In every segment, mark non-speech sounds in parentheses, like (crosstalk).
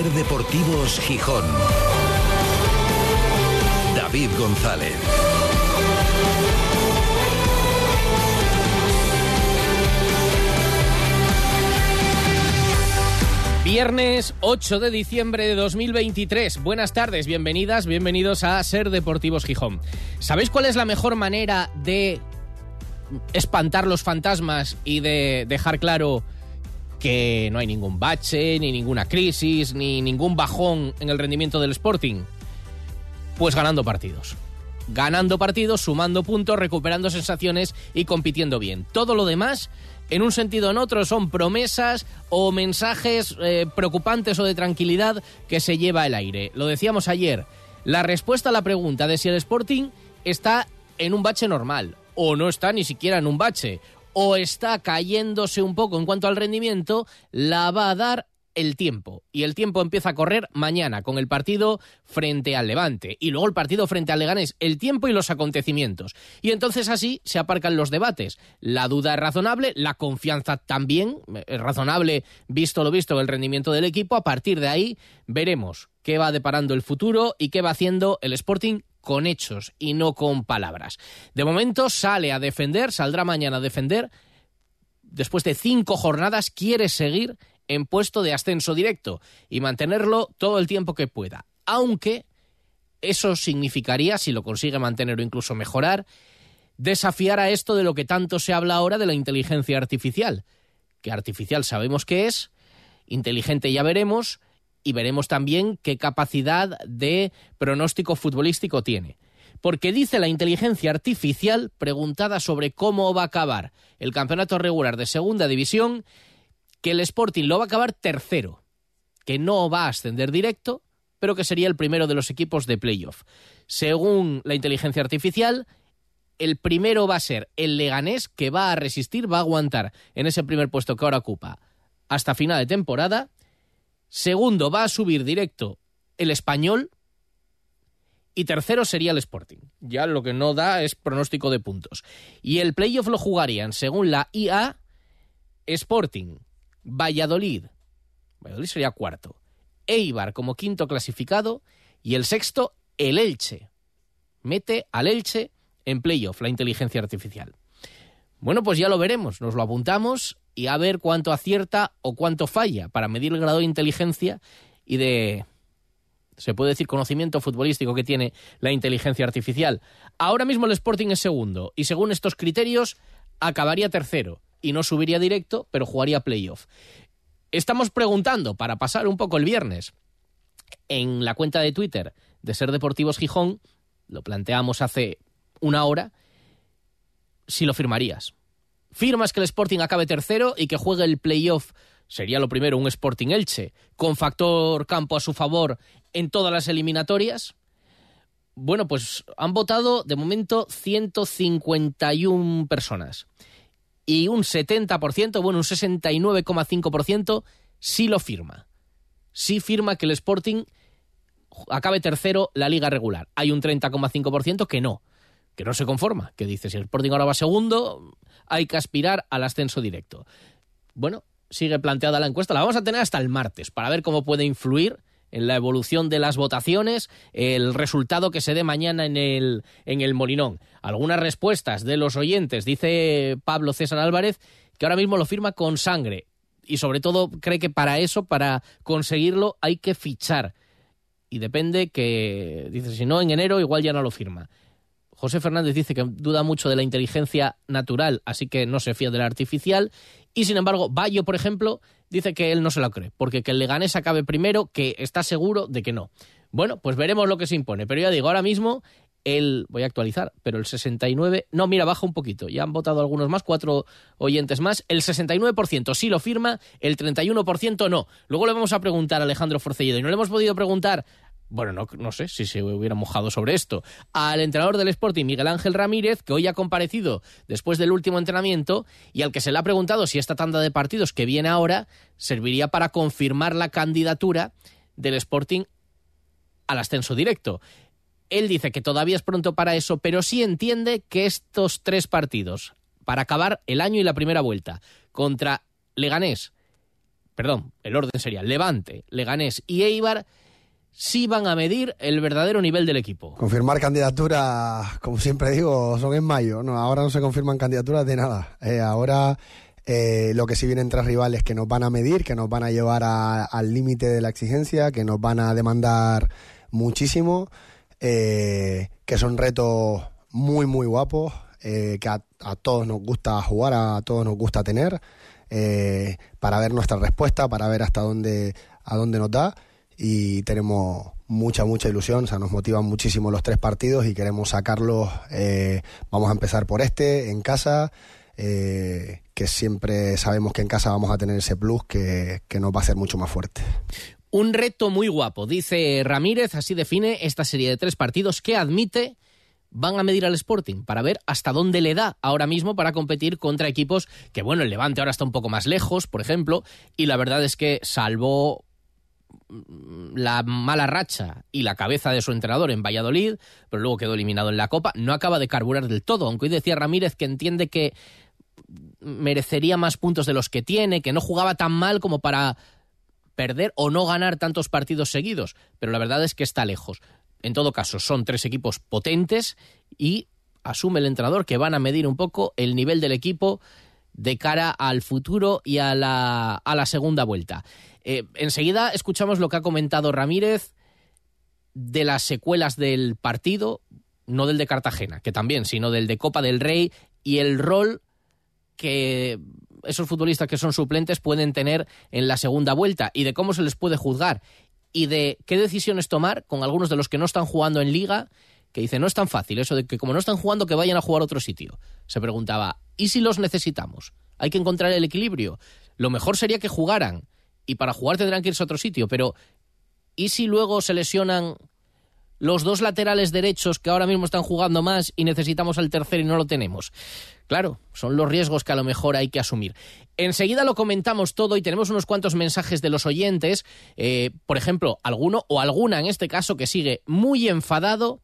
Ser Deportivos Gijón. David González. Viernes 8 de diciembre de 2023. Buenas tardes, bienvenidas, bienvenidos a Ser Deportivos Gijón. ¿Sabéis cuál es la mejor manera de espantar los fantasmas y de dejar claro que no hay ningún bache, ni ninguna crisis, ni ningún bajón en el rendimiento del Sporting? Pues ganando partidos. Ganando partidos, sumando puntos, recuperando sensaciones y compitiendo bien. Todo lo demás, en un sentido o en otro, son promesas o mensajes eh, preocupantes o de tranquilidad que se lleva el aire. Lo decíamos ayer, la respuesta a la pregunta de si el Sporting está en un bache normal o no está ni siquiera en un bache o está cayéndose un poco en cuanto al rendimiento, la va a dar el tiempo. Y el tiempo empieza a correr mañana con el partido frente al Levante y luego el partido frente al Leganés. El tiempo y los acontecimientos. Y entonces así se aparcan los debates. La duda es razonable, la confianza también es razonable, visto lo visto, el rendimiento del equipo. A partir de ahí veremos qué va deparando el futuro y qué va haciendo el Sporting con hechos y no con palabras. De momento sale a defender, saldrá mañana a defender. Después de cinco jornadas quiere seguir en puesto de ascenso directo y mantenerlo todo el tiempo que pueda. Aunque eso significaría, si lo consigue mantener o incluso mejorar, desafiar a esto de lo que tanto se habla ahora de la inteligencia artificial. Que artificial sabemos que es, inteligente ya veremos, y veremos también qué capacidad de pronóstico futbolístico tiene. Porque dice la inteligencia artificial, preguntada sobre cómo va a acabar el campeonato regular de segunda división, que el Sporting lo va a acabar tercero, que no va a ascender directo, pero que sería el primero de los equipos de playoff. Según la inteligencia artificial, el primero va a ser el Leganés, que va a resistir, va a aguantar en ese primer puesto que ahora ocupa hasta final de temporada. Segundo, va a subir directo el español. Y tercero sería el Sporting. Ya lo que no da es pronóstico de puntos. Y el playoff lo jugarían, según la IA, Sporting, Valladolid. Valladolid sería cuarto. Eibar como quinto clasificado. Y el sexto, el Elche. Mete al Elche en playoff la inteligencia artificial. Bueno, pues ya lo veremos. Nos lo apuntamos y a ver cuánto acierta o cuánto falla para medir el grado de inteligencia y de se puede decir conocimiento futbolístico que tiene la inteligencia artificial. Ahora mismo el Sporting es segundo y según estos criterios acabaría tercero y no subiría directo, pero jugaría playoff. Estamos preguntando para pasar un poco el viernes en la cuenta de Twitter de Ser Deportivos Gijón, lo planteamos hace una hora, si lo firmarías. ¿Firmas que el Sporting acabe tercero y que juegue el playoff? Sería lo primero un Sporting Elche, con factor campo a su favor en todas las eliminatorias. Bueno, pues han votado de momento 151 personas. Y un 70%, bueno, un 69,5% sí lo firma. Sí firma que el Sporting acabe tercero la liga regular. Hay un 30,5% que no que no se conforma, que dice, si el Sporting ahora va segundo, hay que aspirar al ascenso directo. Bueno, sigue planteada la encuesta, la vamos a tener hasta el martes para ver cómo puede influir en la evolución de las votaciones, el resultado que se dé mañana en el, en el Molinón. Algunas respuestas de los oyentes, dice Pablo César Álvarez, que ahora mismo lo firma con sangre y sobre todo cree que para eso, para conseguirlo, hay que fichar. Y depende que, dice, si no, en enero igual ya no lo firma. José Fernández dice que duda mucho de la inteligencia natural, así que no se fía de la artificial. Y sin embargo, Bayo, por ejemplo, dice que él no se lo cree, porque que el Leganés acabe primero, que está seguro de que no. Bueno, pues veremos lo que se impone. Pero ya digo, ahora mismo el, voy a actualizar, pero el 69, no, mira, baja un poquito, ya han votado algunos más, cuatro oyentes más, el 69% sí lo firma, el 31% no. Luego le vamos a preguntar a Alejandro Forcelledo y no le hemos podido preguntar bueno, no, no, sé si se hubiera mojado sobre esto, al entrenador del Sporting, Miguel Ángel Ramírez, que hoy ha comparecido después del último entrenamiento y al que se le ha preguntado si esta tanda de partidos que viene ahora serviría para confirmar la candidatura del Sporting al ascenso directo. Él dice que todavía es pronto para eso, pero sí entiende que estos tres partidos, para acabar el año y la primera vuelta, contra Leganés, perdón, el orden sería Levante, Leganés y Eibar, sí van a medir el verdadero nivel del equipo. Confirmar candidaturas, como siempre digo, son en mayo. No, ahora no se confirman candidaturas de nada. Eh, ahora eh, lo que sí vienen tres rivales que nos van a medir, que nos van a llevar al límite de la exigencia, que nos van a demandar muchísimo, eh, que son retos muy, muy guapos, que a, a, todos nos gusta jugar, a todos nos gusta tener, para ver nuestra respuesta, para ver hasta dónde, a dónde nos da y tenemos mucha, mucha ilusión, o sea, nos motivan muchísimo los tres partidos y queremos sacarlos, eh, vamos a empezar por este, en casa, eh, que siempre sabemos que en casa vamos a tener ese plus que, que nos va a hacer mucho más fuerte. Un reto muy guapo, dice Ramírez, así define esta serie de tres partidos que admite van a medir al Sporting para ver hasta dónde le da ahora mismo para competir contra equipos que, bueno, el Levante ahora está un poco más lejos, por ejemplo, y la verdad es que salvo la mala racha y la cabeza de su entrenador en Valladolid, pero luego quedó eliminado en la Copa, no acaba de carburar del todo, aunque hoy decía Ramírez que entiende que merecería más puntos de los que tiene, que no jugaba tan mal como para perder o no ganar tantos partidos seguidos, pero la verdad es que está lejos. En todo caso, son tres equipos potentes y asume el entrenador que van a medir un poco el nivel del equipo de cara al futuro y a la, a la segunda vuelta. Eh, enseguida escuchamos lo que ha comentado Ramírez de las secuelas del partido, no del de Cartagena, que también, sino del de Copa del Rey y el rol que esos futbolistas que son suplentes pueden tener en la segunda vuelta y de cómo se les puede juzgar y de qué decisiones tomar con algunos de los que no están jugando en liga, que dice, no es tan fácil eso de que como no están jugando que vayan a jugar a otro sitio. Se preguntaba, ¿y si los necesitamos? Hay que encontrar el equilibrio. Lo mejor sería que jugaran y para jugar tendrán que irse a otro sitio, pero ¿y si luego se lesionan los dos laterales derechos que ahora mismo están jugando más y necesitamos al tercero y no lo tenemos? Claro, son los riesgos que a lo mejor hay que asumir. Enseguida lo comentamos todo y tenemos unos cuantos mensajes de los oyentes, eh, por ejemplo, alguno o alguna en este caso que sigue muy enfadado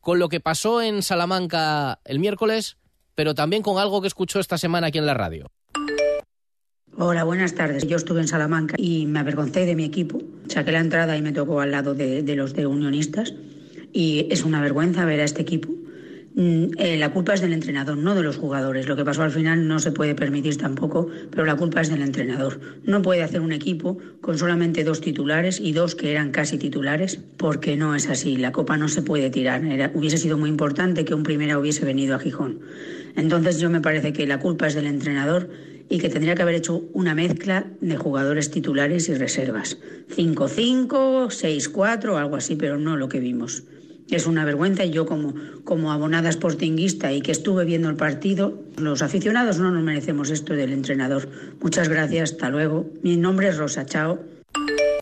con lo que pasó en Salamanca el miércoles, pero también con algo que escuchó esta semana aquí en la radio. Hola, buenas tardes. Yo estuve en Salamanca y me avergoncé de mi equipo. Saqué la entrada y me tocó al lado de, los de Unionistas. Y es una vergüenza ver a este equipo. Mm, eh, la culpa es del entrenador, no de los jugadores. Lo que pasó al final no se puede permitir tampoco, pero la culpa es del entrenador. No puede hacer un equipo con solamente dos titulares y dos que eran casi titulares, porque no es así. La copa no se puede tirar. hubiese sido muy importante que un primera hubiese venido a Gijón. Entonces yo me parece que la culpa es del entrenador y que tendría que haber hecho una mezcla de jugadores titulares y reservas. 5-5, 6-4, algo así, pero no lo que vimos. Es una vergüenza y yo como, como abonada sportinguista y que estuve viendo el partido, los aficionados no nos merecemos esto del entrenador. Muchas gracias, hasta luego. Mi nombre es Rosa, chao.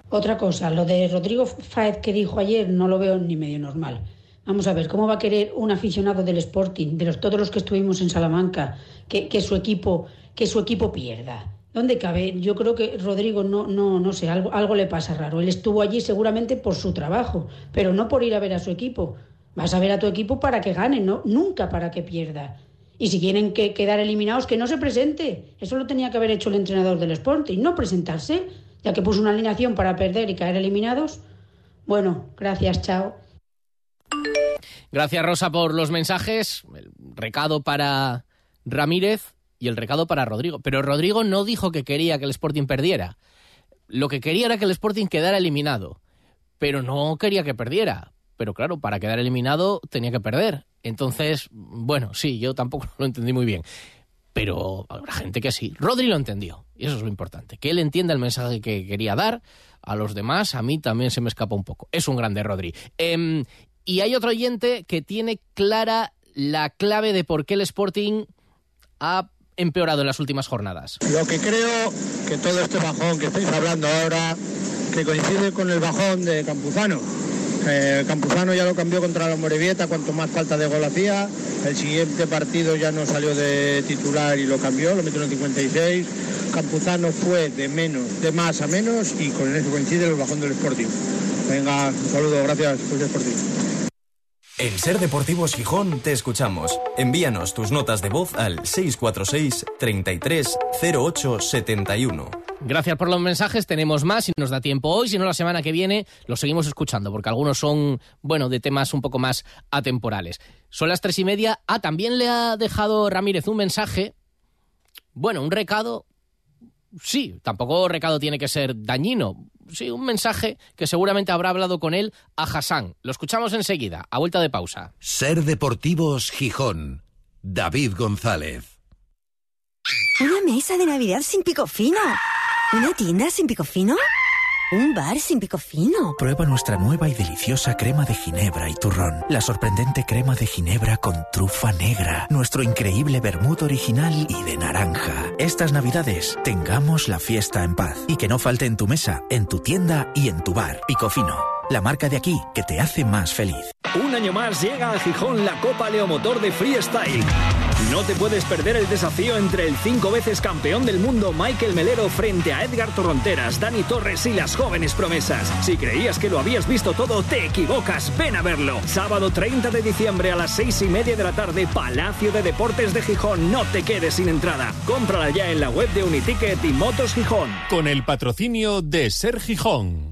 Otra cosa, lo de Rodrigo Faez que dijo ayer no lo veo ni medio normal. Vamos a ver, ¿cómo va a querer un aficionado del Sporting, de los, todos los que estuvimos en Salamanca, que, que su equipo que su equipo pierda. ¿Dónde cabe? Yo creo que Rodrigo no, no, no sé, algo, algo le pasa raro. Él estuvo allí seguramente por su trabajo, pero no por ir a ver a su equipo. Vas a ver a tu equipo para que gane, no, nunca para que pierda. Y si quieren que quedar eliminados, que no se presente. Eso lo tenía que haber hecho el entrenador del Sporting, no presentarse, ya que puso una alineación para perder y caer eliminados. Bueno, gracias, chao. Gracias, Rosa, por los mensajes. Recado para Ramírez y el recado para Rodrigo. Pero Rodrigo no dijo que quería que el Sporting perdiera. Lo que quería era que el Sporting quedara eliminado. Pero no quería que perdiera. Pero claro, para quedar eliminado tenía que perder. Entonces, bueno, sí, yo tampoco (laughs) lo entendí muy bien. Pero habrá gente que sí. Rodri lo entendió. Y eso es lo importante. Que él entienda el mensaje que quería dar. A los demás, a mí también se me escapa un poco. Es un grande Rodri. Em, y hay otro oyente que tiene clara la clave de por qué el Sporting ha empeorado en las últimas jornadas? Lo que creo que todo este bajón que estáis hablando ahora, que coincide con el bajón de Campuzano. Eh, Campuzano ya lo cambió contra la Morevieta, cuanto más falta de gol hacía. El siguiente partido ya no salió de titular y lo cambió, lo metió en el 56. Campuzano fue de menos, de más a menos y con eso coincide el bajón del Sporting. Venga, un saludo, gracias Sporting. En Ser Deportivos Gijón te escuchamos. Envíanos tus notas de voz al 646 33 08 71. Gracias por los mensajes. Tenemos más si nos da tiempo hoy. Si no, la semana que viene los seguimos escuchando porque algunos son, bueno, de temas un poco más atemporales. Son las tres y media. Ah, también le ha dejado Ramírez un mensaje. Bueno, un recado. Sí, tampoco recado tiene que ser dañino. Sí, un mensaje que seguramente habrá hablado con él a Hassan. Lo escuchamos enseguida, a vuelta de pausa. Ser Deportivos Gijón. David González. Una mesa de Navidad sin pico fino. ¿Una tienda sin pico fino? ¿Un bar sin pico fino? Prueba nuestra nueva y deliciosa crema de ginebra y turrón. La sorprendente crema de ginebra con trufa negra. Nuestro increíble vermut original y de naranja. Estas navidades, tengamos la fiesta en paz. Y que no falte en tu mesa, en tu tienda y en tu bar. Pico fino. La marca de aquí que te hace más feliz. Un año más llega a Gijón la Copa Leomotor de Freestyle. No te puedes perder el desafío entre el cinco veces campeón del mundo Michael Melero frente a Edgar Torronteras, Dani Torres y las jóvenes promesas. Si creías que lo habías visto todo, te equivocas. Ven a verlo. Sábado 30 de diciembre a las seis y media de la tarde, Palacio de Deportes de Gijón. No te quedes sin entrada. Cómprala ya en la web de Uniticket y Motos Gijón. Con el patrocinio de Ser Gijón.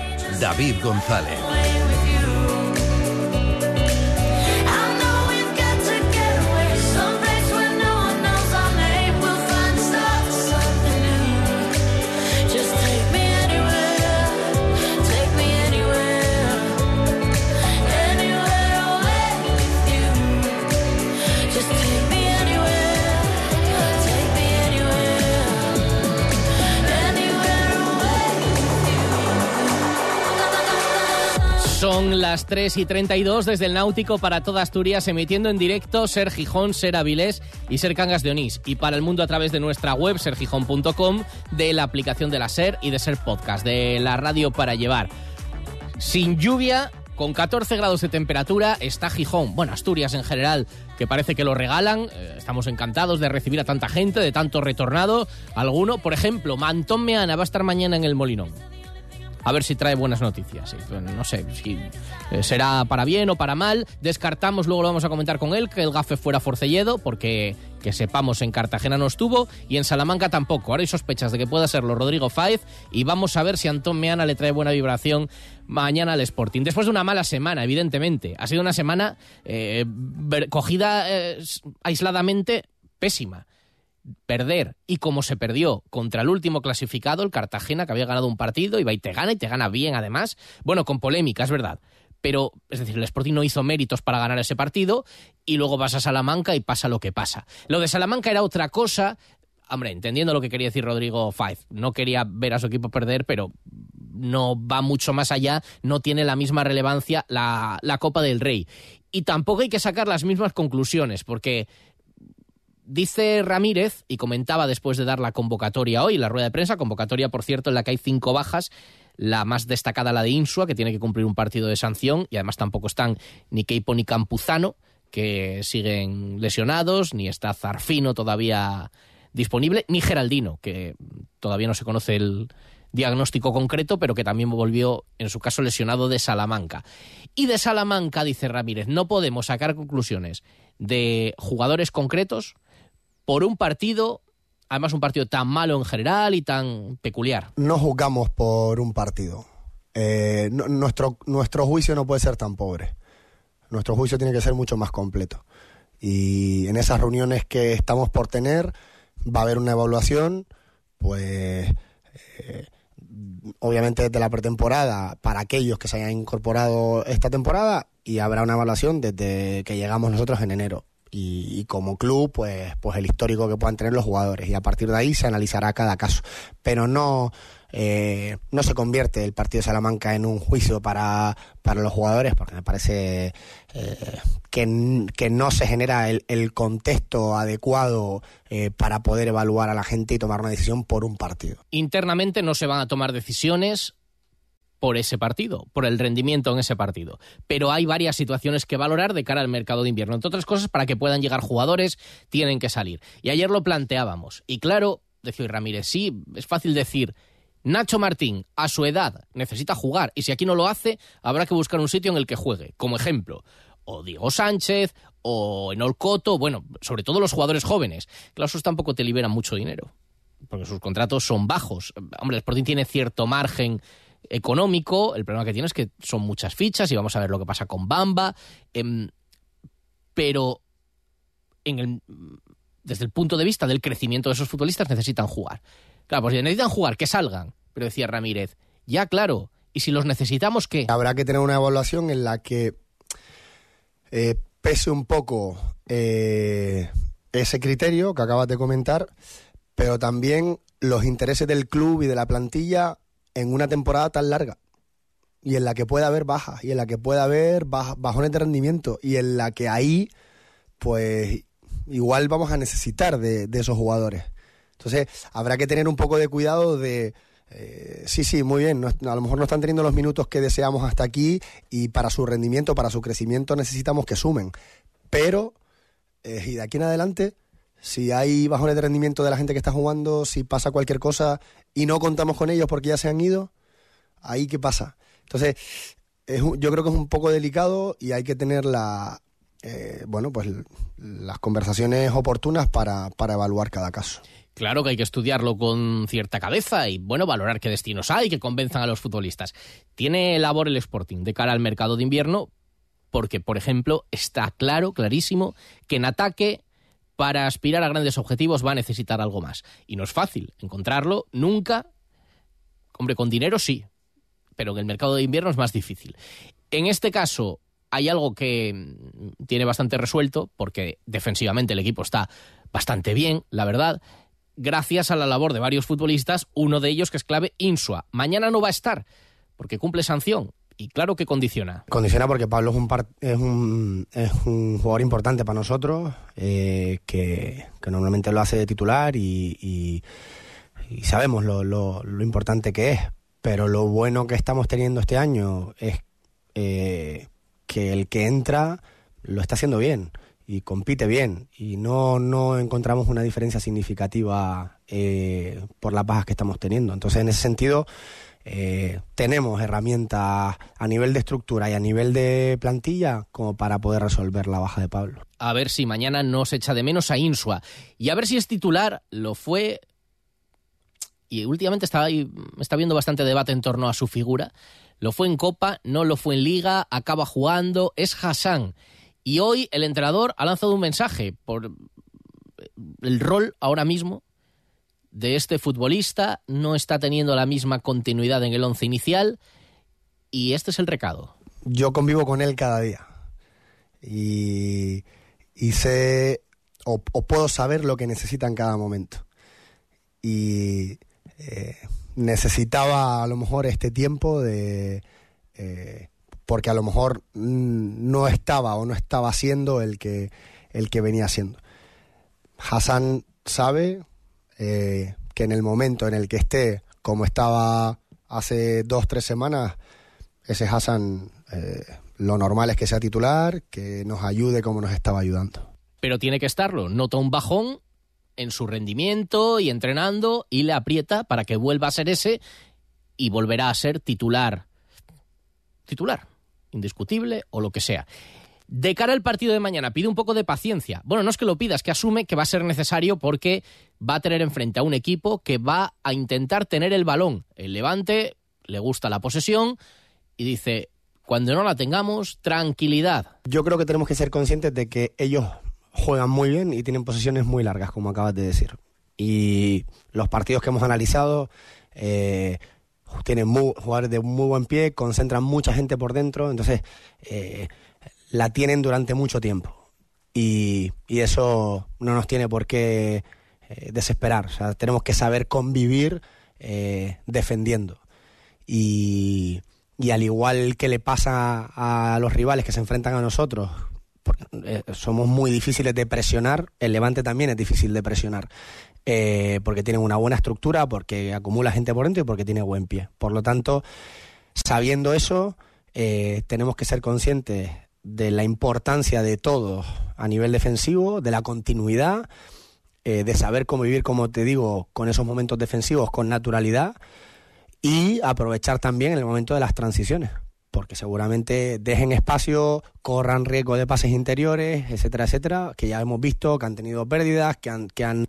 David González. Son las 3 y 32 desde el Náutico para toda Asturias, emitiendo en directo Ser Gijón, Ser Avilés y Ser Cangas de Onís. Y para el mundo a través de nuestra web, sergijón.com, de la aplicación de la Ser y de Ser Podcast, de la radio para llevar. Sin lluvia, con 14 grados de temperatura, está Gijón. Bueno, Asturias en general, que parece que lo regalan. Eh, estamos encantados de recibir a tanta gente, de tanto retornado. Alguno, por ejemplo, Mantón Meana va a estar mañana en el Molinón a ver si trae buenas noticias. No sé si eh, será para bien o para mal. Descartamos, luego lo vamos a comentar con él, que el gafe fuera Forcelledo, porque que sepamos en Cartagena no estuvo y en Salamanca tampoco. Ahora hay sospechas de que pueda serlo Rodrigo Fáez y vamos a ver si Antón Meana le trae buena vibración mañana al Sporting. Después de una mala semana, evidentemente. Ha sido una semana eh, cogida eh, aisladamente pésima perder y como se perdió contra el último clasificado, el Cartagena, que había ganado un partido, va y te gana y te gana bien además, bueno, con polémica, es verdad. Pero, es decir, el Sporting no hizo méritos para ganar ese partido y luego vas a Salamanca y pasa lo que pasa. Lo de Salamanca era otra cosa, hombre, entendiendo lo que quería decir Rodrigo Five, no quería ver a su equipo perder, pero no va mucho más allá, no tiene la misma relevancia la, la Copa del Rey. Y tampoco hay que sacar las mismas conclusiones, porque Dice Ramírez, y comentaba después de dar la convocatoria hoy, la rueda de prensa, convocatoria, por cierto, en la que hay cinco bajas, la más destacada la de Insua, que tiene que cumplir un partido de sanción, y además tampoco están ni Keipo ni Campuzano, que siguen lesionados, ni está Zarfino todavía disponible, ni Geraldino, que todavía no se conoce el diagnóstico concreto, pero que también volvió, en su caso, lesionado de Salamanca. Y de Salamanca, dice Ramírez, no podemos sacar conclusiones de jugadores concretos por un partido, además un partido tan malo en general y tan peculiar. No juzgamos por un partido. Eh, nuestro, nuestro juicio no puede ser tan pobre. Nuestro juicio tiene que ser mucho más completo. Y en esas reuniones que estamos por tener va a haber una evaluación, pues eh, obviamente desde la pretemporada para aquellos que se hayan incorporado esta temporada y habrá una evaluación desde que llegamos nosotros en enero y, y, como club, pues, pues el histórico que puedan tener los jugadores. Y a partir de ahí se analizará cada caso. Pero no, eh, no se convierte el partido de Salamanca en un juicio para, para los jugadores, porque me parece eh, que, que, no se genera el, el contexto adecuado eh, para poder evaluar a la gente y tomar una decisión por un partido. Internamente no se van a tomar decisiones por ese partido, por el rendimiento en ese partido. Pero hay varias situaciones que valorar de cara al mercado de invierno. Entre otras cosas, para que puedan llegar jugadores, tienen que salir. Y ayer lo planteábamos. Y claro, decía Ramírez, sí, es fácil decir, Nacho Martín, a su edad, necesita jugar. Y si aquí no lo hace, habrá que buscar un sitio en el que juegue. Como ejemplo, o Diego Sánchez, o en Olcoto, bueno, sobre todo los jugadores jóvenes. Claro, tampoco te liberan mucho dinero. Porque sus contratos son bajos. Hombre, el Sporting tiene cierto margen económico. El problema que tiene es que son muchas fichas y vamos a ver lo que pasa con Bamba. Eh, pero en el, desde el punto de vista del crecimiento de esos futbolistas necesitan jugar. Claro, pues si necesitan jugar, que salgan. Pero decía Ramírez, ya claro, y si los necesitamos, ¿qué? Habrá que tener una evaluación en la que eh, pese un poco eh, ese criterio que acabas de comentar, pero también los intereses del club y de la plantilla en una temporada tan larga y en la que puede haber bajas y en la que puede haber bajones de rendimiento y en la que ahí pues igual vamos a necesitar de, esos jugadores. Entonces habrá que tener un poco de cuidado de... Eh, sí, sí, muy bien. A lo mejor no están teniendo los minutos que deseamos hasta aquí y para su rendimiento, para su crecimiento necesitamos que sumen. Pero, eh, y de aquí en adelante, si hay bajones de rendimiento de la gente que está jugando, si pasa cualquier cosa y no contamos con ellos porque ya se han ido, ahí qué pasa. Entonces, es, yo creo que es un poco delicado y hay que tener la, eh, bueno, pues las conversaciones oportunas para, para evaluar cada caso. Claro que hay que estudiarlo con cierta cabeza y, bueno, valorar qué destinos hay, que convenzan a los futbolistas. Tiene labor el Sporting de cara al mercado de invierno porque, por ejemplo, está claro, clarísimo, que en ataque, para aspirar a grandes objetivos, va a necesitar algo más. Y no es fácil encontrarlo, nunca. Hombre, con dinero sí, pero en el mercado de invierno es más difícil. En este caso, hay algo que tiene bastante resuelto, porque defensivamente el equipo está bastante bien, la verdad gracias a la labor de varios futbolistas, uno de ellos que es clave, Insua. Mañana no va a estar porque cumple sanción. Y claro que condiciona. Condiciona porque Pablo es un, un, es un jugador importante para nosotros, eh, que, que, normalmente lo hace de titular y, y, sabemos lo, lo, lo, importante que es. Pero lo bueno que estamos teniendo este año es eh, que el que entra lo está haciendo bien y compite bien y no, no encontramos una diferencia significativa eh, por las bajas que estamos teniendo. Entonces, en ese sentido, eh, tenemos herramientas a nivel de estructura y a nivel de plantilla como para poder resolver la baja de Pablo. A ver si mañana no se echa de menos a Insua y a ver si es titular, lo fue. Y últimamente está, ahí, está viendo bastante debate en torno a su figura. Lo fue en Copa, no lo fue en Liga, acaba jugando, es Hassan. Y hoy el entrenador ha lanzado un mensaje por el rol ahora mismo de este futbolista, no está teniendo la misma continuidad en el once inicial y este es el recado. Yo convivo con él cada día y, y sé o, puedo saber lo que necesita en cada momento. Y eh, necesitaba a lo mejor este tiempo de... Eh, porque a lo mejor no estaba o no estaba siendo el que, el que venía siendo. Hassan sabe eh, que en el momento en el que esté como estaba hace dos, tres semanas, ese Hassan eh, lo normal es que sea titular, que nos ayude como nos estaba ayudando. Pero tiene que estarlo, nota un bajón en su rendimiento y entrenando y le aprieta para que vuelva a ser ese y volverá a ser titular. Titular indiscutible o lo que sea. De cara al partido de mañana, pide un poco de paciencia. Bueno, no es que lo pida, es que asume que va a ser necesario porque va a tener enfrente a un equipo que va a intentar tener el balón. El Levante le gusta la posesión y dice, cuando no la tengamos, tranquilidad. Yo creo que tenemos que ser conscientes de que ellos juegan muy bien y tienen posesiones muy largas, como acabas de decir. Y los partidos que hemos analizado, eh, tienen muy, jugadores de muy buen pie, concentran mucha gente por dentro, entonces eh, la tienen durante mucho tiempo. y, y eso no nos tiene por qué eh, desesperar. Tenemos que saber convivir eh, defendiendo. Y, y al igual que le pasa a los rivales que se enfrentan a nosotros, eh, somos muy difíciles de presionar, el Levante también es difícil de presionar, eh, porque tiene una buena estructura, porque acumula gente por dentro y porque tiene buen pie. Por lo tanto, sabiendo eso, tenemos que ser conscientes de la importancia de todo a nivel defensivo, de la continuidad, eh, de saber cómo vivir, como te digo, con esos momentos defensivos con naturalidad y aprovechar también el momento de las transiciones, porque seguramente dejen espacio, corran riesgo de pases interiores, etcétera, etcétera, que ya hemos visto que han tenido pérdidas, que han, que han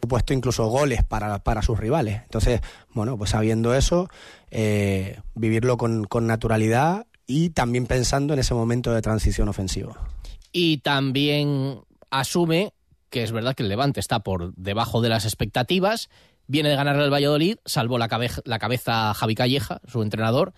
supuesto incluso goles para, para sus rivales. Entonces, bueno, pues sabiendo eso, eh, vivirlo con, con naturalidad y también pensando en ese momento de transición ofensiva. Y también asume que es verdad que el Levante está por debajo de las expectativas, viene de ganarle al Valladolid, salvó la, cabe la cabeza Javi Calleja, su entrenador,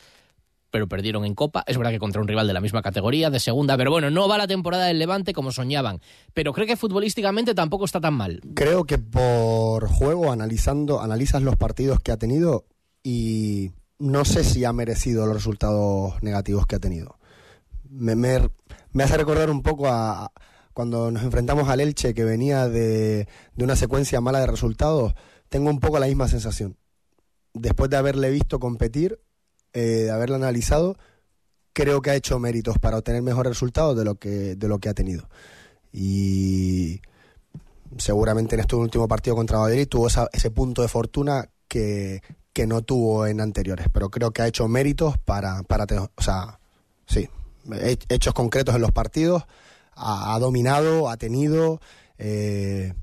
pero perdieron en Copa. Es verdad que contra un rival de la misma categoría, de segunda, pero bueno, no va la temporada del Levante como soñaban. Pero creo que futbolísticamente tampoco está tan mal. Creo que por juego, analizando, analizas los partidos que ha tenido y no sé si ha merecido los resultados negativos que ha tenido. Me, me, hace recordar un poco a, cuando nos enfrentamos al Elche, que venía de, de una secuencia mala de resultados. Tengo un poco la misma sensación. Después de haberle visto competir, eh, de haberlo analizado, creo que ha hecho méritos para obtener mejores resultados de lo que, de lo que ha tenido. Y seguramente en este último partido contra Madrid tuvo ese punto de fortuna que, que, no tuvo en anteriores, pero creo que ha hecho méritos para, para o sea, sí, hechos concretos en los partidos, ha, dominado, ha tenido, eh,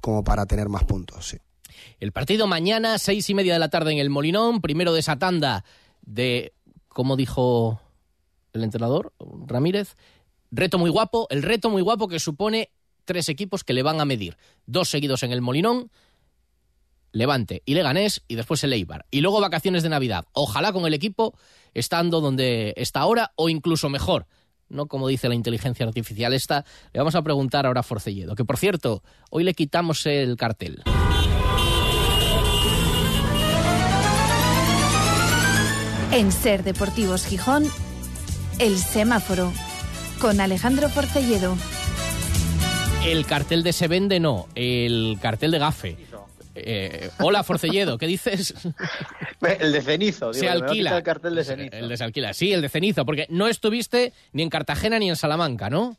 como para tener más puntos, sí. El partido mañana, seis y media de la tarde en el Molinón, primero de esa tanda de, como dijo el entrenador, Ramírez, reto muy guapo, el reto muy guapo que supone tres equipos que le van a medir. Dos seguidos en el Molinón, Levante y Leganés, y después el Eibar. Y luego vacaciones de Navidad. Ojalá con el equipo estando donde está ahora o incluso mejor. No como dice la inteligencia artificial esta. Le vamos a preguntar ahora a Forcelledo, que por cierto, hoy le quitamos el cartel. En Ser Deportivos Gijón, El Semáforo, con Alejandro Forcelledo. El cartel de se vende no, el cartel de gafe. Eh, hola Forcelledo, ¿qué dices? El de cenizo, digo, se alquila. El cartel de cenizo. El de se alquila, sí, el de cenizo, porque no estuviste ni en Cartagena ni en Salamanca, ¿no?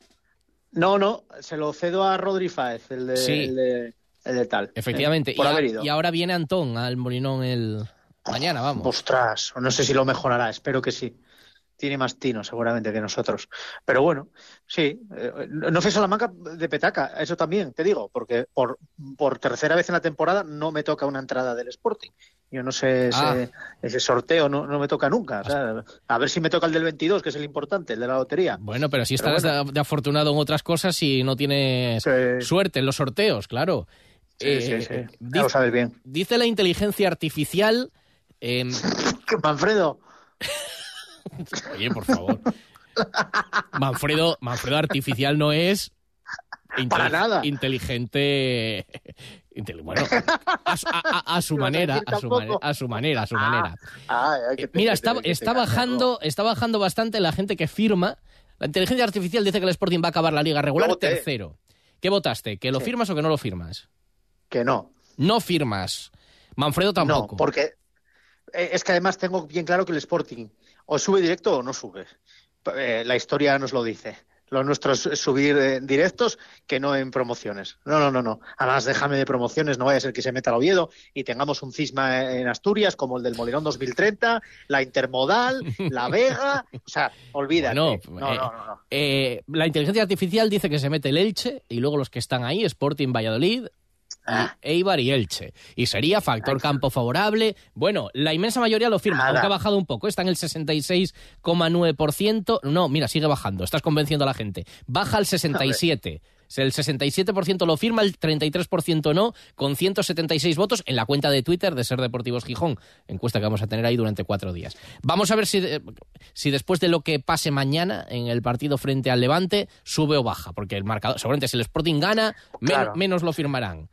No, no, se lo cedo a Rodri Fáez, el de, Sí. el de, el de tal. Efectivamente. Eh, por y, haber ido. y ahora viene Antón al Molinón el mañana, vamos. Ostras, no sé si lo mejorará, espero que sí. Tiene más tino seguramente que nosotros. Pero bueno, sí. eh, No fui Salamanca de petaca, eso también te digo, porque por, por tercera vez en la temporada no me toca una entrada del Sporting. Yo no sé, ese, Ah. ese sorteo no, no me toca nunca. o sea, a ver si me toca el del 22, que es el importante, el de la lotería. Bueno, pero si Pero estás de, de afortunado en otras cosas y no tienes suerte en los sorteos, claro. Sí, sí, sí. Ya lo sabes bien. Dice la inteligencia artificial. em, (laughs) Manfredo. (laughs) Oye, por favor. Manfredo, Manfredo artificial no es. Para nada. Inteligente. inteli- bueno, a, su- a- a- manera, a su, (laughs) tampoco. manera, a su manera, a su Ah, manera. ah, hay que Mira, está, te- te- está te- bajando, está bajando bastante la gente que firma. La inteligencia artificial dice que el Sporting va a acabar la liga regular tercero. ¿Qué votaste? ¿Que lo Sí. firmas o que no lo firmas? Que no. No firmas. Manfredo tampoco. No, porque es que además tengo bien claro que el Sporting o sube directo o no sube. Eh, la historia nos lo dice. Lo nuestro es subir eh, directos que no en promociones. No, no, no, no. Además, déjame de promociones, no vaya a ser que se meta el Oviedo y tengamos un cisma en Asturias como el del Molinón 2030, la Intermodal, la (laughs) Vega. O sea, olvídate. Bueno, no, eh, no, no, no. eh, la inteligencia artificial dice que se mete el Elche y luego los que están ahí, Sporting Valladolid, Ah. Eibar y Elche. Y sería factor campo favorable. Bueno, la inmensa mayoría lo firma, Nada. aunque ha bajado un poco. Está en el 66,9%. No, mira, sigue bajando. Estás convenciendo a la gente. Baja al 67%. El 67% lo firma, el 33% no, con 176 votos en la cuenta de Twitter de Ser Deportivos Gijón, encuesta que vamos a tener ahí durante cuatro días. Vamos a ver si, si después de lo que pase mañana en el partido frente al Levante sube o baja, porque el marcador, seguramente si el Sporting gana, menos lo firmarán.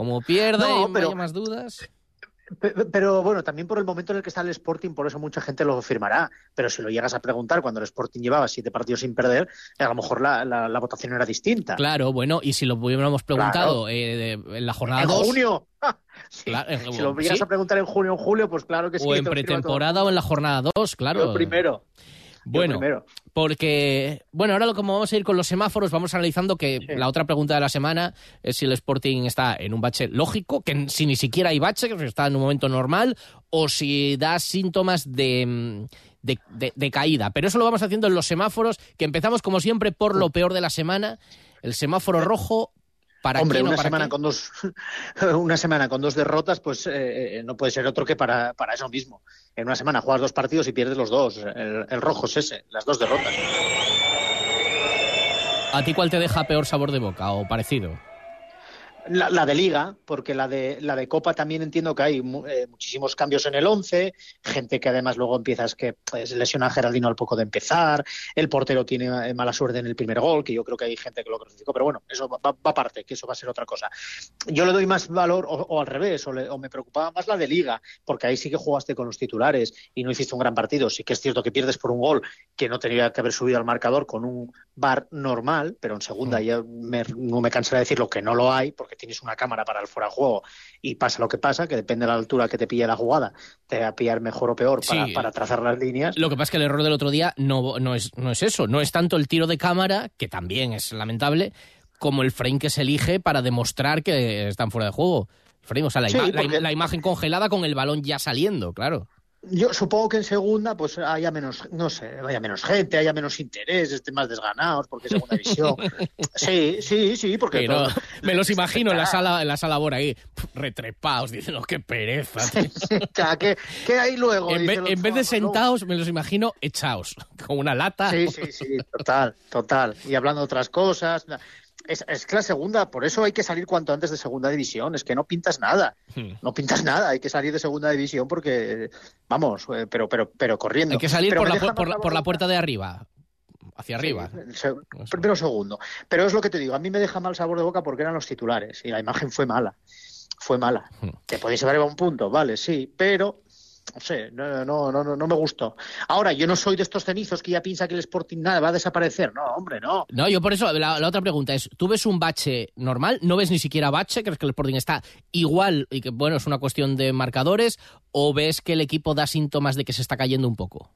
Como pierda y haya más dudas. Pero bueno, también por el momento en el que está el Sporting, por eso mucha gente lo firmará. Pero si lo llegas a preguntar cuando el Sporting llevaba siete partidos sin perder, a lo mejor la, votación era distinta. Claro, bueno, y si lo hubiéramos preguntado eh, en la jornada ¿En junio? (laughs) (laughs) si lo llegas a preguntar en junio o en julio, pues claro que sí. O en pretemporada o en la jornada 2, claro. Lo primero. Bueno, porque, bueno, ahora como vamos a ir con los semáforos, vamos analizando que la otra pregunta de la semana es si el Sporting está en un bache lógico, que si ni siquiera hay bache, que está en un momento normal, o si da síntomas de, de, caída. Pero eso lo vamos haciendo en los semáforos, que empezamos como siempre por lo peor de la semana. El semáforo rojo ¿Para Hombre, una semana con dos (laughs) una semana con dos derrotas, pues eh, eh, no puede ser otro que para, para, eso mismo. En una semana juegas dos partidos y pierdes los dos. El, el, rojo es ese, las dos derrotas. ¿A ti cuál te deja peor sabor de boca o parecido? La, de Liga, porque la de, la de Copa también entiendo que hay eh, muchísimos cambios en el 11, gente que además luego empiezas que pues, lesiona a Geraldino al poco de empezar, el portero tiene eh, mala suerte en el primer gol, que yo creo que hay gente que lo clasificó, pero bueno, eso va, aparte, que eso va a ser otra cosa. Yo le doy más valor, o, al revés, o, me preocupaba más la de Liga, porque ahí sí que jugaste con los titulares y no hiciste un gran partido. Sí que es cierto que pierdes por un gol que no tenía que haber subido al marcador con un bar normal, pero en segunda mm. ya no me cansaré de decirlo que no lo hay, porque tienes una cámara para el fuera de juego y pasa lo que pasa, que depende de la altura que te pille la jugada, te va a pillar mejor o peor para, trazar las líneas. Lo que pasa es que el error del otro día no, no, es, no es eso, no es tanto el tiro de cámara, que también es lamentable, como el frame que se elige para demostrar que están fuera de juego. Frame, o sea, la imagen congelada con el balón ya saliendo, claro. Yo supongo que en segunda pues haya menos, no sé, haya menos gente, haya menos interés, estén más desganados, porque es segunda división. (laughs) Sí, sí, sí, porque... me los imagino en la sala, en la sala ahora ahí, retrepados, diciendo, qué pereza. ¿qué, ¿qué, hay luego? En, en vez de sentados, me los imagino echados, (laughs) con una lata. Sí, sí, sí, total, total. Y hablando de otras cosas. Es, es, que la segunda, por eso hay que salir cuanto antes de segunda división, es que no pintas nada, hmm. no pintas nada, hay que salir de segunda división porque, vamos, eh, pero, pero, pero corriendo. Hay que salir por la, por, la, puerta de arriba, hacia arriba. primero segundo. Pero es lo que te digo, a mí me deja mal sabor de boca porque eran los titulares y la imagen fue mala. Fue mala. Hmm. Te podéis llevar a un punto, vale, sí, pero no sé, no, no, no, no me gustó. Ahora, yo no soy de estos cenizos que ya piensa que el Sporting nada va a desaparecer. No, hombre, no. No, yo por eso, la, otra pregunta es, ¿tú ves un bache normal? ¿No ves ni siquiera bache? ¿Crees que el Sporting está igual y que, bueno, es una cuestión de marcadores? ¿O ves que el equipo da síntomas de que se está cayendo un poco?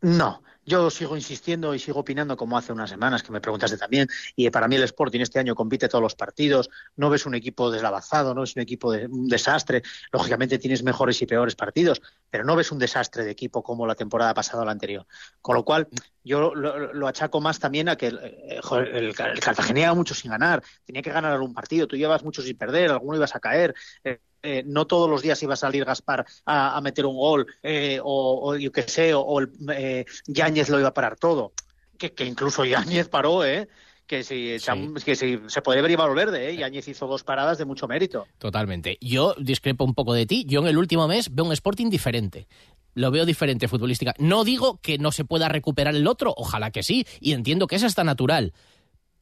No, yo sigo insistiendo y sigo opinando como hace unas semanas que me preguntaste también. Y para mí el Sporting este año compite todos los partidos. No ves un equipo deslavazado, no ves un equipo de un desastre. Lógicamente tienes mejores y peores partidos, pero no ves un desastre de equipo como la temporada pasada o la anterior. Con lo cual, yo lo, achaco más también a que el, eh, el, Cartagena mucho sin ganar. Tenía que ganar algún partido. Tú llevas mucho sin perder, alguno ibas a caer. Eh, eh, no todos los días iba a salir Gaspar a, meter un gol eh, o, yo qué sé, o, eh, Yáñez lo iba a parar todo. Que, incluso (laughs) Yáñez paró, ¿eh? que si, que si se puede ver Ibar Verde, ¿eh? Yáñez hizo dos paradas de mucho mérito. Totalmente. Yo discrepo un poco de ti. Yo en el último mes veo un Sporting diferente. Lo veo diferente futbolística. No digo que no se pueda recuperar el otro, ojalá que sí, y entiendo que es hasta natural.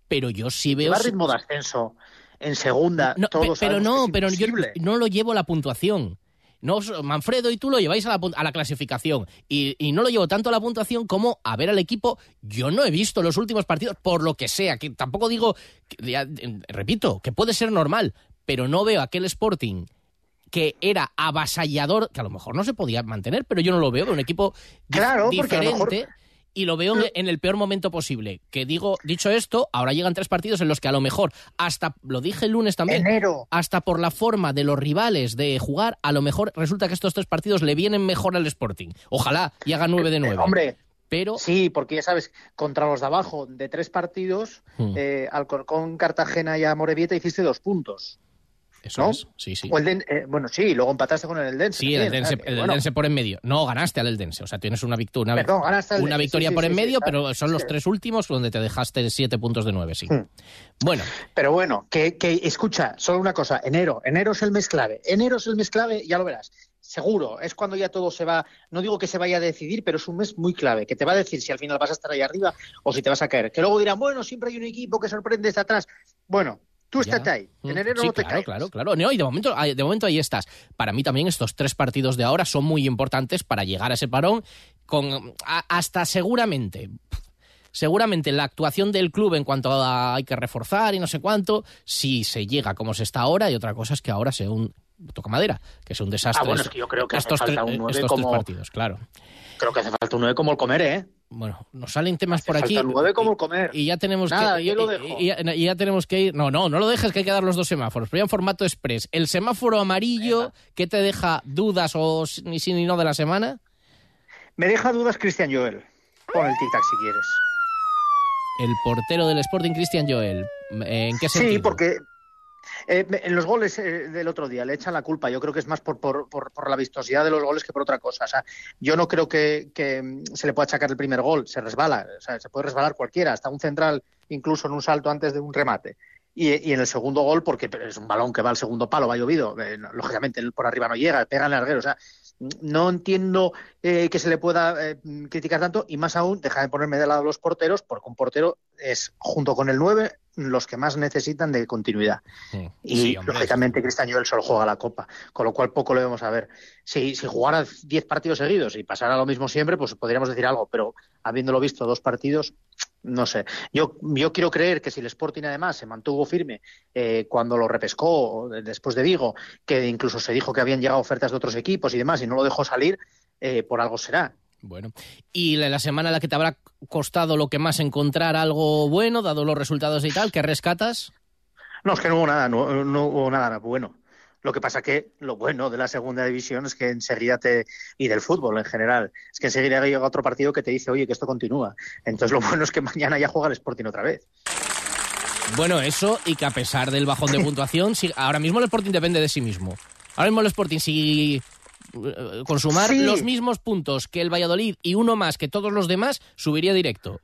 Pero yo sí veo... Va ritmo de ascenso en segunda. No, pero no, pero yo no lo llevo a la puntuación. No, Manfredo y tú lo lleváis a la, a la clasificación y, no lo llevo tanto a la puntuación como a ver al equipo. Yo no he visto los últimos partidos, por lo que sea, que tampoco digo, repito, que puede ser normal, pero no veo aquel Sporting que era avasallador, que a lo mejor no se podía mantener, pero yo no lo veo de un equipo claro, diferente y lo veo en el peor momento posible. Que digo, dicho esto, ahora llegan tres partidos en los que a lo mejor, hasta, lo dije el lunes también, Enero. hasta por la forma de los rivales de jugar, a lo mejor resulta que estos tres partidos le vienen mejor al Sporting. Ojalá y haga nueve de nueve. hombre, pero sí, porque ya sabes, contra los de abajo de tres partidos, hmm. eh, Alcorcón, Cartagena y a Morevieta hiciste dos puntos Eso ¿no? es, sí, sí. O el Den- eh, bueno, sí, luego empataste con el Eldense. Sí, el Eldense, el Bueno, Eldense por en medio. No ganaste al Eldense. O sea, tienes una victoria. Una, Perdón, ganaste al una Eldense, victoria sí, por en medio, claro. pero son los tres últimos donde te dejaste siete puntos de nueve, sí. Hmm. Bueno, Pero bueno, que, que escucha, solo una cosa, enero, enero es el mes clave, enero es el mes clave, ya lo verás, seguro, es cuando ya todo se va, no digo que se vaya a decidir, pero es un mes muy clave, que te va a decir si al final vas a estar ahí arriba o si te vas a caer, que luego dirán, bueno, siempre hay un equipo que sorprende desde atrás, bueno, tú Ya. estate ahí, en Mm, enero sí, no te claro, caes. claro, claro. No, y de momento, ahí- de momento ahí estás. Para mí también estos tres partidos de ahora son muy importantes para llegar a ese parón con a- hasta seguramente seguramente la actuación del club en cuanto a hay que reforzar y no sé cuánto, si se llega como se está ahora y otra cosa es que ahora sea un toca madera, que es un desastre. Ah, bueno, es que yo creo que hace falta un nueve estos como- tres partidos, claro. Creo que hace falta un 9 como el comer, ¿eh? Bueno, nos salen temas por aquí. falta un 9 como el comer. Y ya tenemos Nada, que. yo lo y- dejo. Y, y- y ya tenemos que ir. No, no, no lo dejes, que hay que dar los dos semáforos. Pero ya en formato express. El semáforo amarillo, ¿qué te deja dudas o ni sí ni no de la semana? Me deja dudas Cristian Joel, pon el tic-tac si quieres. El portero del Sporting, Cristian Joel. ¿En qué sentido? Sí, porque eh, en los goles eh, del otro día le echan la culpa. Yo creo que es más por, por, la vistosidad de los goles que por otra cosa. O sea, yo no creo que, que, mm, se le pueda achacar el primer gol. Se resbala. O sea, se puede resbalar cualquiera, hasta un central, incluso en un salto antes de un remate. Y, y en el segundo gol, porque es un balón que va al segundo palo, va llovido, eh, lógicamente por arriba no llega, pega el larguero. O sea, no entiendo eh, que se le pueda eh, criticar tanto y más aún, deja de ponerme de lado los porteros, porque un portero es, junto con el 9, los que más necesitan de continuidad. Y Sí, lógicamente Cristian Joel solo juega la Copa, con lo cual poco le vamos a ver. Si, si jugara 10 partidos seguidos y pasara lo mismo siempre, pues podríamos decir algo, pero habiéndolo visto dos partidos, no sé. Yo, yo quiero creer que si el Sporting además se mantuvo firme eh, cuando lo repescó después de Vigo, que incluso se dijo que habían llegado ofertas de otros equipos y demás y no lo dejó salir, eh, por algo será. Bueno, y la, la semana en la que te habrá costado lo que más encontrar algo bueno, dado los resultados y tal, ¿qué rescatas? No, es que no hubo nada, no, no hubo nada bueno. Lo que pasa que lo bueno de la segunda división es que enseguida te, y del fútbol en general, es que enseguida llega otro partido que te dice, oye, que esto continúa. Entonces lo bueno es que mañana ya juega el Sporting otra vez. Bueno, eso y que a pesar del bajón de (laughs) puntuación, si- ahora mismo el Sporting depende de sí mismo. Ahora mismo el Sporting, si eh, consumar Sí. los mismos puntos que el Valladolid y uno más que todos los demás, subiría directo.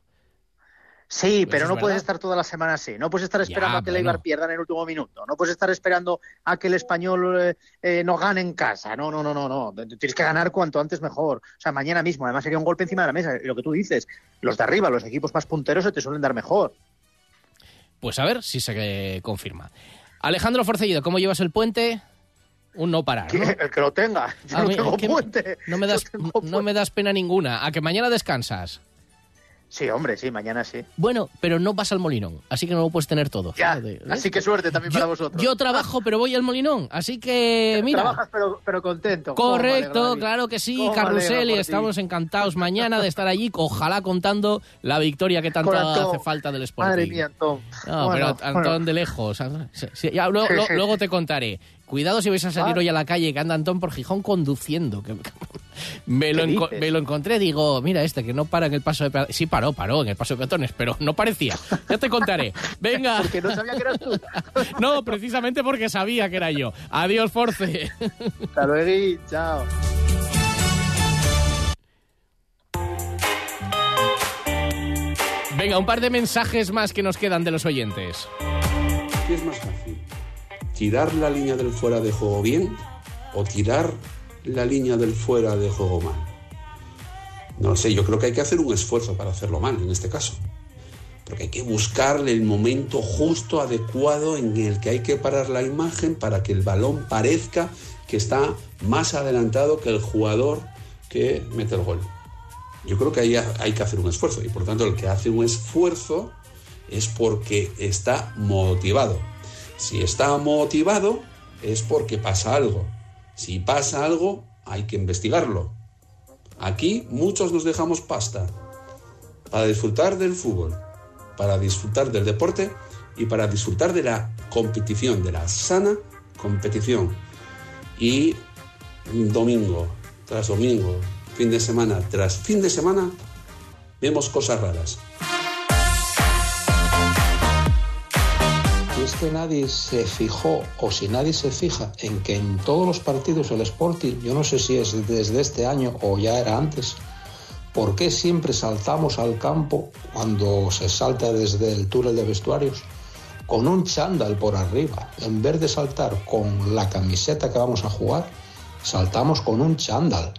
Sí, Pues pero no puedes estar toda la semana así. No puedes estar esperando Ya, a que el bueno. Eibar pierda en el último minuto. No puedes estar esperando a que el español eh, eh, no gane en casa. No, no, no, no, no. Tienes que ganar cuanto antes mejor. O sea, mañana mismo. Además sería un golpe encima de la mesa. Y Lo que tú dices, los de arriba, los equipos más punteros se te suelen dar mejor. Pues a ver si se eh, confirma. Alejandro Forcellido, ¿cómo llevas el puente? Un no parar, ¿no? El que lo tenga. (laughs) Yo A no mí- tengo puente. No me, das, No tengo no me das pena ninguna. A que mañana descansas. Sí, hombre, sí, mañana sí. Bueno, pero no vas al Molinón, así que no lo puedes tener todo. Ya, ¿ves? así que suerte también para vosotros. Yo trabajo, pero voy al Molinón, así que mira. Trabajas pero, pero contento. ¿Cómo me Correcto, claro que sí, ¿Cómo me alegra Carrusel, estamos encantados mañana de estar allí, ojalá contando la victoria que tanto hace falta del Sporting. Madre mía, Antón. No, Bueno, pero Antón bueno. de lejos. Ya, lo- sí. luego te contaré. Cuidado si vais a salir Ah. hoy a la calle que anda Antón por Gijón conduciendo. que- me, lo ¿Qué enco- dices? me lo encontré, digo, mira este que no para en el paso de peatones. Sí paró, paró en el paso de peatones, pero no parecía. Ya te contaré. Venga. (laughs) Porque no sabía que eras tú. (laughs) No, precisamente porque sabía que era yo. Adiós, Force. Hasta luego, chao. Venga, un par de mensajes más que nos quedan de los oyentes. ¿Qué es más fácil? ¿Tirar la línea del fuera de juego bien o tirar la línea del fuera de juego mal? No lo sé, yo creo que hay que hacer un esfuerzo para hacerlo mal en este caso. Porque hay que buscarle el momento justo, adecuado, en el que hay que parar la imagen para que el balón parezca que está más adelantado que el jugador que mete el gol. Yo creo que ahí hay que hacer un esfuerzo y por tanto el que hace un esfuerzo es porque está motivado. Si está motivado es porque pasa algo. Si pasa algo hay que investigarlo. Aquí muchos nos dejamos pasta para disfrutar del fútbol, para disfrutar del deporte y para disfrutar de la competición, de la sana competición. Y domingo tras domingo, fin de semana tras fin de semana, vemos cosas raras. Que nadie se fijó o si nadie se fija en que en todos los partidos el Sporting, yo no sé si es desde este año o ya era antes, ¿por qué siempre saltamos al campo cuando se salta desde el túnel de vestuarios con un chándal por arriba? En vez de saltar con la camiseta que vamos a jugar, saltamos con un chándal.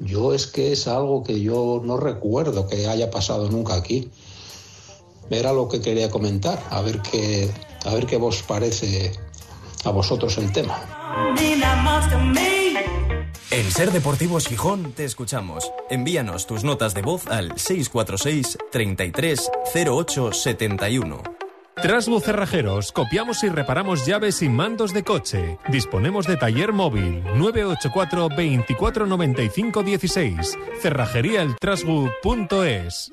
Yo es que es algo que yo no recuerdo que haya pasado nunca aquí. Era lo que quería comentar, a ver qué, a ver qué os parece a vosotros el tema. En Ser Deportivos Gijón te escuchamos. Envíanos tus notas de voz al 646 33 08 71. Trasbu Cerrajeros, copiamos y reparamos llaves y mandos de coche. Disponemos de taller móvil 984 24 95 16. Cerrajeríaeltrasbu.es.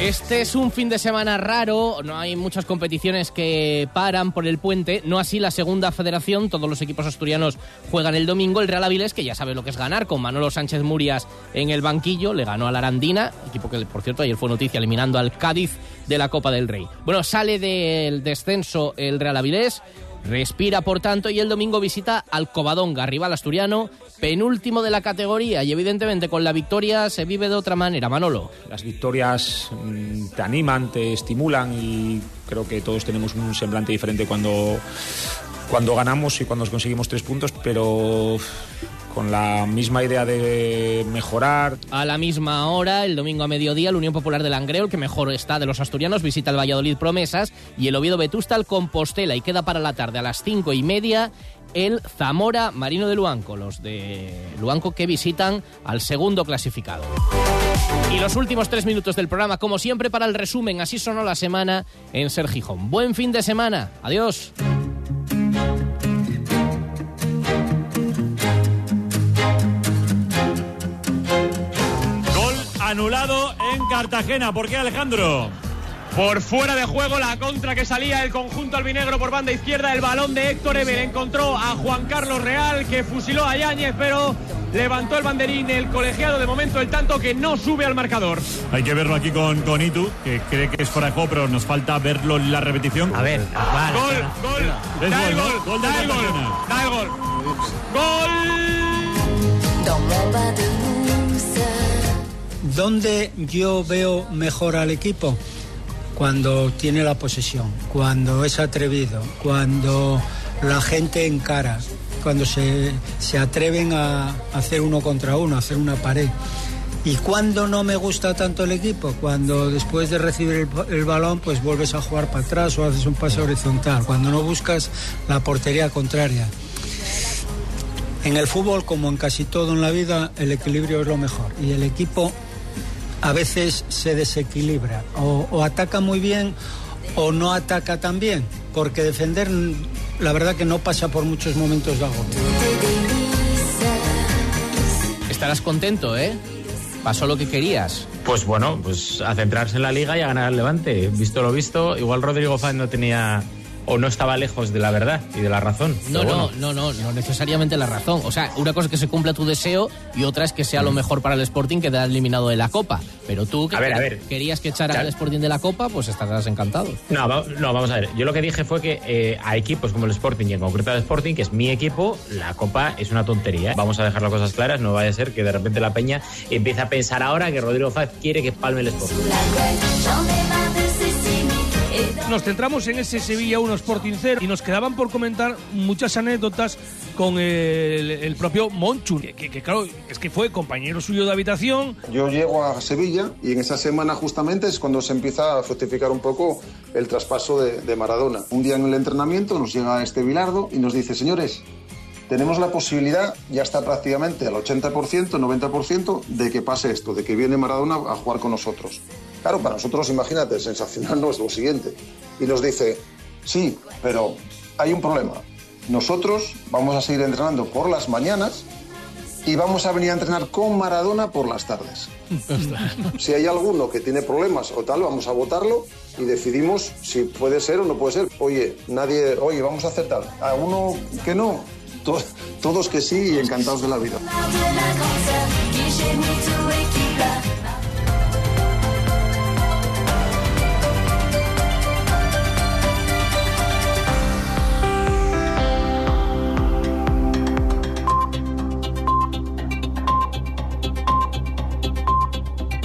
Este es un fin de semana raro, no hay muchas competiciones que paran por el puente, no así la segunda federación, todos los equipos asturianos juegan el domingo, el Real Avilés, que ya sabe lo que es ganar, con Manolo Sánchez Murias en el banquillo, le ganó a la Arandina, equipo que por cierto ayer fue noticia eliminando al Cádiz de la Copa del Rey. Bueno, sale del descenso el Real Avilés, Respira, por tanto, y el domingo visita al Covadonga, rival asturiano, penúltimo de la categoría. Y evidentemente con la victoria se vive de otra manera. Manolo. Las victorias mm, te animan, te estimulan y creo que todos tenemos un semblante diferente cuando, cuando ganamos y cuando conseguimos tres puntos, pero con la misma idea de mejorar. A la misma hora, el domingo a mediodía, la Unión Popular de Langreo, el que mejor está de los asturianos, visita el Valladolid Promesas y el Oviedo Vetusta al Compostela. Y queda para la tarde a las cinco y media el Zamora Marino de Luanco, los de Luanco que visitan al segundo clasificado. Y los últimos tres minutos del programa, como siempre, para el resumen. Así sonó la semana en Ser Gijón. Buen fin de semana. Adiós. Anulado en Cartagena. ¿Por qué, Alejandro? Por fuera de juego la contra que salía el conjunto albinegro por banda izquierda. El balón de Héctor Ever encontró a Juan Carlos Real que fusiló a Yáñez, pero levantó el banderín el colegiado de momento el tanto que no sube al marcador. Hay que verlo aquí con, con Itu, que cree que es fuera de juego, pero nos falta verlo en la repetición. A ver, vale, Gol, gol, Es da el gol, gol, da el gol, da el gol. Gol. ¿Dónde yo veo mejor al equipo? Cuando tiene la posesión, cuando es atrevido, cuando la gente encara, cuando se, se atreven a hacer uno contra uno, a hacer una pared. ¿Y cuando no me gusta tanto el equipo? Cuando después de recibir el, balón, pues vuelves a jugar para atrás o haces un pase horizontal. Cuando no buscas la portería contraria. En el fútbol, como en casi todo en la vida, el equilibrio es lo mejor. Y el equipo a veces se desequilibra. O, o ataca muy bien o no ataca tan bien. Porque defender, la verdad que no pasa por muchos momentos de agobio. Estarás contento, ¿eh? Pasó lo que querías. Pues bueno, pues a centrarse en la liga y a ganar al Levante. Visto lo visto, igual Rodrigo Faz no tenía o no estaba lejos de la verdad y de la razón. No, no, no, no, no necesariamente la razón. O sea, una cosa es que se cumpla tu deseo y otra es que sea Mm. lo mejor para el Sporting que te ha eliminado de la Copa. Pero tú que A ver, a ver. querías que echara al Sporting de la Copa, pues estarás encantado. No, va- no, vamos a ver. Yo lo que dije fue que eh, a equipos como el Sporting y en concreto al Sporting, que es mi equipo, la Copa es una tontería. Vamos a dejar las cosas claras. No vaya a ser que de repente la Peña empiece a pensar ahora que Rodrigo Faz quiere que palme el Sporting. Nos centramos en ese Sevilla 1 Sporting 0 y nos quedaban por comentar muchas anécdotas con el, propio Monchu, que, claro, es que fue compañero suyo de habitación. Yo llego a Sevilla y en esa semana justamente es cuando se empieza a fructificar un poco el traspaso de, de Maradona. Un día en el entrenamiento nos llega este Bilardo y nos dice, señores, tenemos la posibilidad, ya está prácticamente al 80%, 90%, de que pase esto, de que viene Maradona a jugar con nosotros. Claro, para nosotros, imagínate, sensacional (laughs) no es lo siguiente. Y nos dice, sí, pero hay un problema. Nosotros vamos a seguir entrenando por las mañanas y vamos a venir a entrenar con Maradona por las tardes. (laughs) Si hay alguno que tiene problemas o tal, vamos a votarlo y decidimos si puede ser o no puede ser. Oye, nadie, oye, vamos a hacer tal. A uno que no, todos que sí y encantados de la vida.